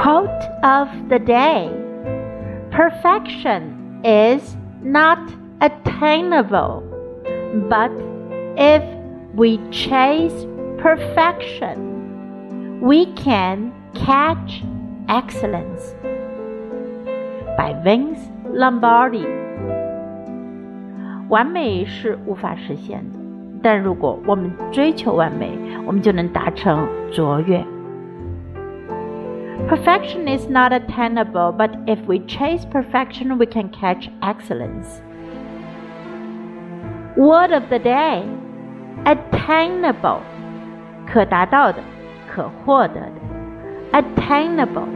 Quote of the day Perfection is not attainable, but if we chase perfection, we can catch excellence. By Vince Lombardi。完美是无法实现的，但如果我们追求完美，我们就能达成卓越。 Perfection is not attainable, but if we chase perfection, we can catch excellence. Word of the day attainable 可达到的，可获得的。attainable